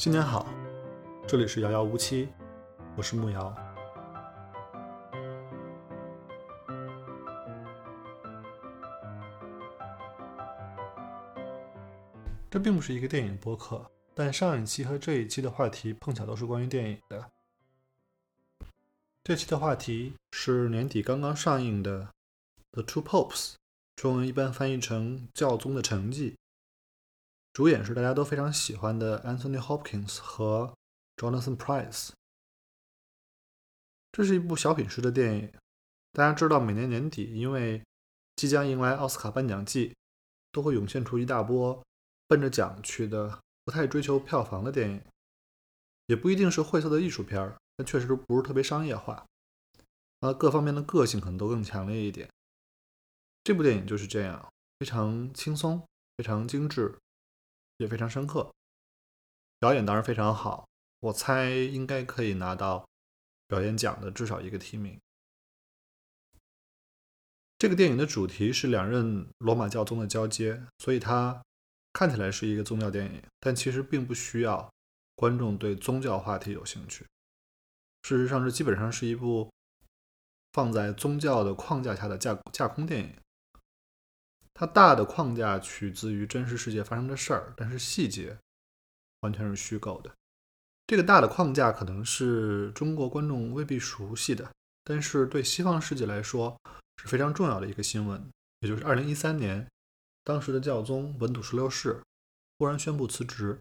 新年好，这里是遥遥无期，我是木瑶。这并不是一个电影播客，但上一期和这一期的话题碰巧都是关于电影的。这期的话题是年底刚刚上映的《The Two Popes》，中文一般翻译成《教宗的成绩》。主演是大家都非常喜欢的 Anthony Hopkins 和 Jonathan Pryce。这是一部小品式的电影。大家知道，每年年底，因为即将迎来奥斯卡颁奖季，都会涌现出一大波奔着奖去的、不太追求票房的电影。也不一定是晦涩的艺术片儿，但确实不是特别商业化。啊，各方面的个性可能都更强烈一点。这部电影就是这样，非常轻松，非常精致。也非常深刻，表演当然非常好，我猜应该可以拿到表演奖的至少一个提名。这个电影的主题是两任罗马教宗的交接，所以它看起来是一个宗教电影，但其实并不需要观众对宗教话题有兴趣。事实上，这基本上是一部放在宗教的框架下的架架空电影。它大的框架取自于真实世界发生的事儿，但是细节完全是虚构的。这个大的框架可能是中国观众未必熟悉的，但是对西方世界来说是非常重要的一个新闻，也就是二零一三年，当时的教宗本笃十六世忽然宣布辞职，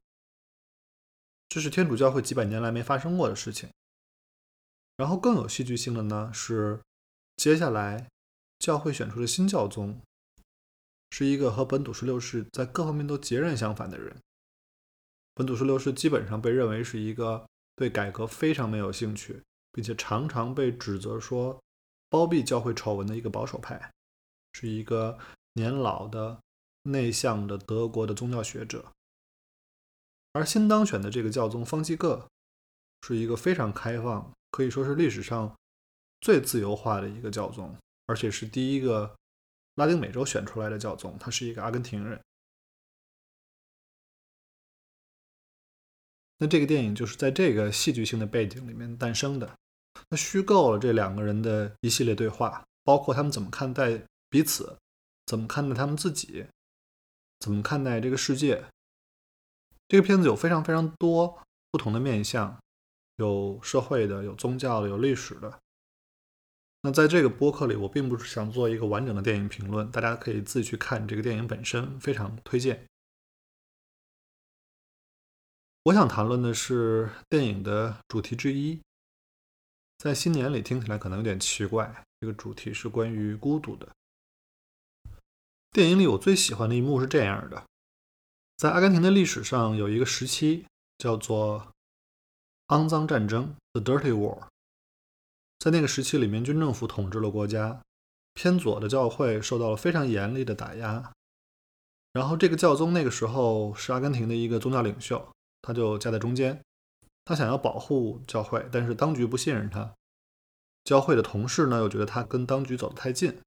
这是天主教会几百年来没发生过的事情。然后更有戏剧性的呢是，接下来教会选出了新教宗。是一个和本土十六世在各方面都截然相反的人。本土十六世基本上被认为是一个对改革非常没有兴趣，并且常常被指责说包庇教会丑闻的一个保守派，是一个年老的、内向的德国的宗教学者。而新当选的这个教宗方济各，是一个非常开放，可以说是历史上最自由化的一个教宗，而且是第一个。拉丁美洲选出来的教宗，他是一个阿根廷人。那这个电影就是在这个戏剧性的背景里面诞生的。他虚构了这两个人的一系列对话，包括他们怎么看待彼此，怎么看待他们自己，怎么看待这个世界。这个片子有非常非常多不同的面相，有社会的，有宗教的，有历史的。那在这个播客里，我并不是想做一个完整的电影评论，大家可以自己去看这个电影本身，非常推荐。我想谈论的是电影的主题之一，在新年里听起来可能有点奇怪，这个主题是关于孤独的。电影里我最喜欢的一幕是这样的：在阿根廷的历史上有一个时期叫做“肮脏战争 ”（The Dirty War）。在那个时期里面，军政府统治了国家，偏左的教会受到了非常严厉的打压。然后，这个教宗那个时候是阿根廷的一个宗教领袖，他就夹在中间，他想要保护教会，但是当局不信任他。教会的同事呢，又觉得他跟当局走得太近。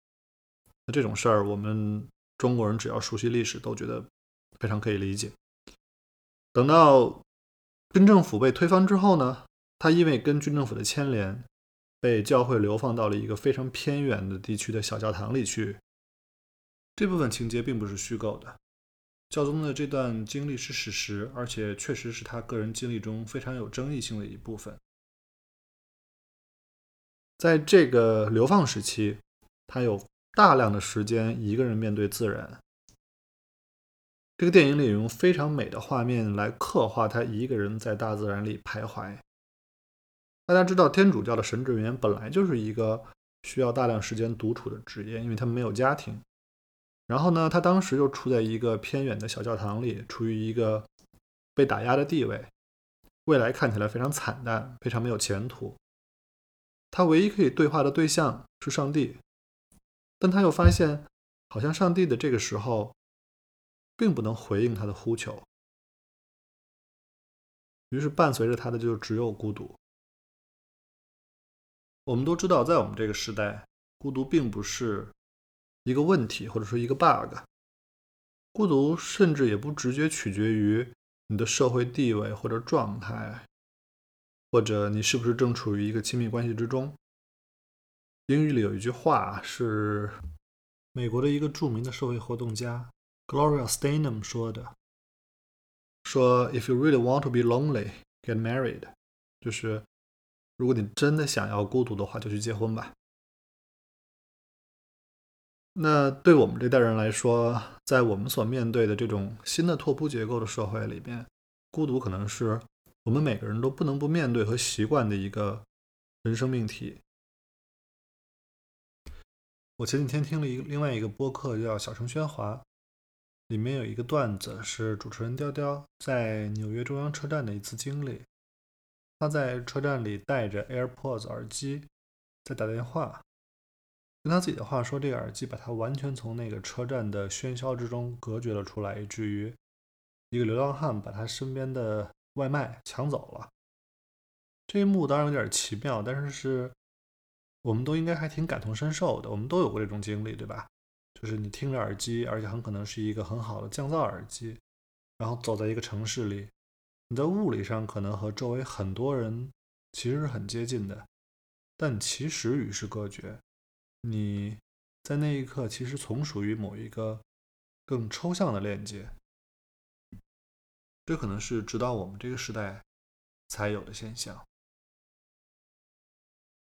那这种事儿，我们中国人只要熟悉历史，都觉得非常可以理解。等到军政府被推翻之后呢，他因为跟军政府的牵连。被教会流放到了一个非常偏远的地区的小教堂里去。这部分情节并不是虚构的，教宗的这段经历是史实，而且确实是他个人经历中非常有争议性的一部分。在这个流放时期，他有大量的时间一个人面对自然。这个电影里用非常美的画面来刻画他一个人在大自然里徘徊。大家知道，天主教的神职人员本来就是一个需要大量时间独处的职业，因为他们没有家庭。然后呢，他当时又处在一个偏远的小教堂里，处于一个被打压的地位，未来看起来非常惨淡，非常没有前途。他唯一可以对话的对象是上帝，但他又发现，好像上帝的这个时候并不能回应他的呼求，于是伴随着他的就只有孤独。我们都知道，在我们这个时代，孤独并不是一个问题，或者说一个 bug。孤独甚至也不直接取决于你的社会地位或者状态，或者你是不是正处于一个亲密关系之中。英语里有一句话是美国的一个著名的社会活动家 Gloria Steinem 说的：“说 If you really want to be lonely, get married。”就是如果你真的想要孤独的话，就去结婚吧。那对我们这代人来说，在我们所面对的这种新的拓扑结构的社会里边，孤独可能是我们每个人都不能不面对和习惯的一个人生命题。我前几天听了一个另外一个播客，叫《小声喧哗》，里面有一个段子是主持人雕雕在纽约中央车站的一次经历。他在车站里戴着 AirPods 耳机在打电话。用他自己的话说，这个耳机把他完全从那个车站的喧嚣之中隔绝了出来，以至于一个流浪汉把他身边的外卖抢走了。这一幕当然有点奇妙，但是是我们都应该还挺感同身受的。我们都有过这种经历，对吧？就是你听着耳机，而且很可能是一个很好的降噪耳机，然后走在一个城市里，你在物理上可能和周围很多人其实是很接近的，但其实与世隔绝。你在那一刻其实从属于某一个更抽象的链接，这可能是直到我们这个时代才有的现象。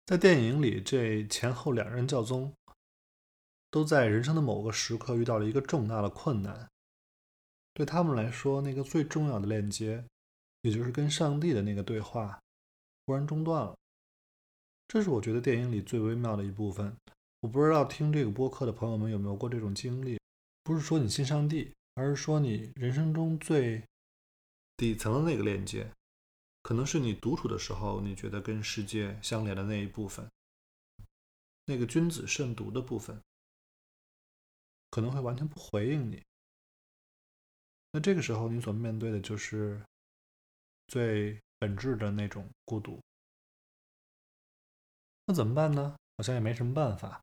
在电影里，这前后两任教宗都在人生的某个时刻遇到了一个重大的困难，对他们来说，那个最重要的链接，也就是跟上帝的那个对话，忽然中断了。这是我觉得电影里最微妙的一部分。我不知道听这个播客的朋友们有没有过这种经历，不是说你信上帝，而是说你人生中最底层的那个链接，可能是你独处的时候，你觉得跟世界相连的那一部分，那个君子慎独的部分，可能会完全不回应你。那这个时候，你所面对的就是最本质的那种孤独。那怎么办呢？好像也没什么办法。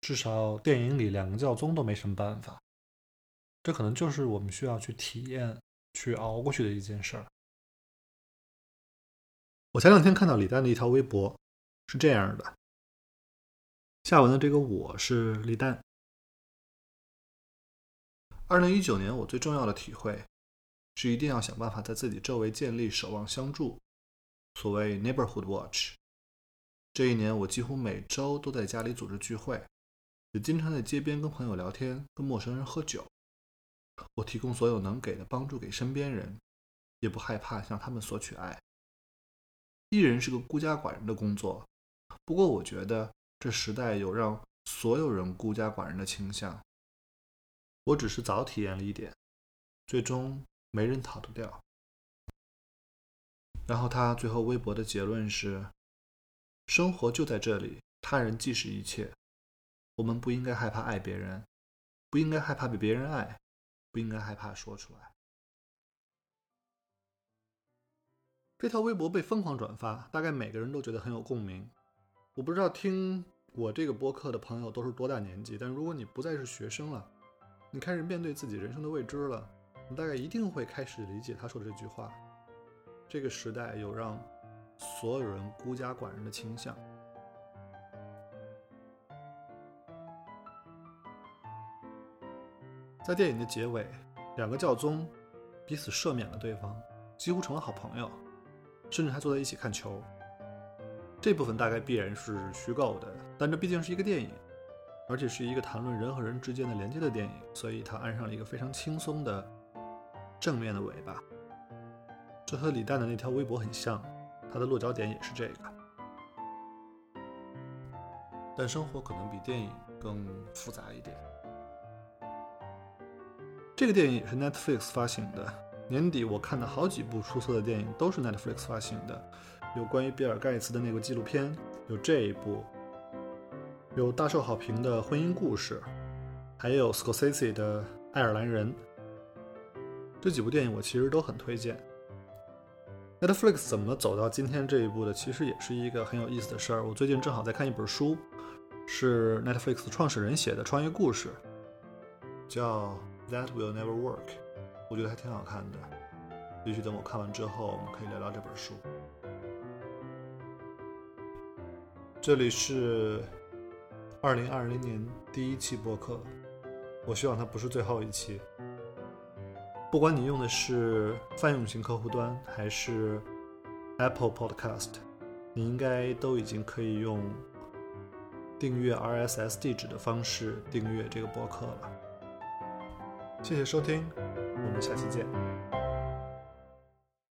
至少电影里两个教宗都没什么办法，这可能就是我们需要去体验、去熬过去的一件事儿。我前两天看到李诞的一条微博，是这样的：下文的这个我是李诞。二零一九年我最重要的体会是一定要想办法在自己周围建立守望相助，所谓 neighborhood watch。这一年我几乎每周都在家里组织聚会。也经常在街边跟朋友聊天，跟陌生人喝酒。我提供所有能给的帮助给身边人，也不害怕向他们索取爱。艺人是个孤家寡人的工作，不过我觉得这时代有让所有人孤家寡人的倾向。我只是早体验了一点，最终没人逃得掉。然后他最后微博的结论是：生活就在这里，他人即是一切。我们不应该害怕爱别人，不应该害怕被别人爱，不应该害怕说出来。这条微博被疯狂转发，大概每个人都觉得很有共鸣。我不知道听我这个播客的朋友都是多大年纪，但如果你不再是学生了，你开始面对自己人生的未知了，你大概一定会开始理解他说的这句话：这个时代有让所有人孤家寡人的倾向。在电影的结尾，两个教宗彼此赦免了对方，几乎成了好朋友，甚至还坐在一起看球。这部分大概必然是虚构的，但这毕竟是一个电影，而且是一个谈论人和人之间的连接的电影，所以它安上了一个非常轻松的正面的尾巴。这和李诞的那条微博很像，他的落脚点也是这个。但生活可能比电影更复杂一点。这个电影也是 Netflix 发行的。年底我看的好几部出色的电影都是 Netflix 发行的，有关于比尔盖茨的那个纪录片，有这一部，有大受好评的婚姻故事，还有 Scorsese 的爱尔兰人。这几部电影我其实都很推荐。Netflix 怎么走到今天这一步的，其实也是一个很有意思的事儿。我最近正好在看一本书，是 Netflix 创始人写的创业故事，叫。That will never work，我觉得还挺好看的。也许等我看完之后，我们可以聊聊这本书。这里是二零二零年第一期播客，我希望它不是最后一期。不管你用的是泛用型客户端还是 Apple Podcast，你应该都已经可以用订阅 RSS 地址的方式订阅这个播客了。谢谢收听，我们下期见。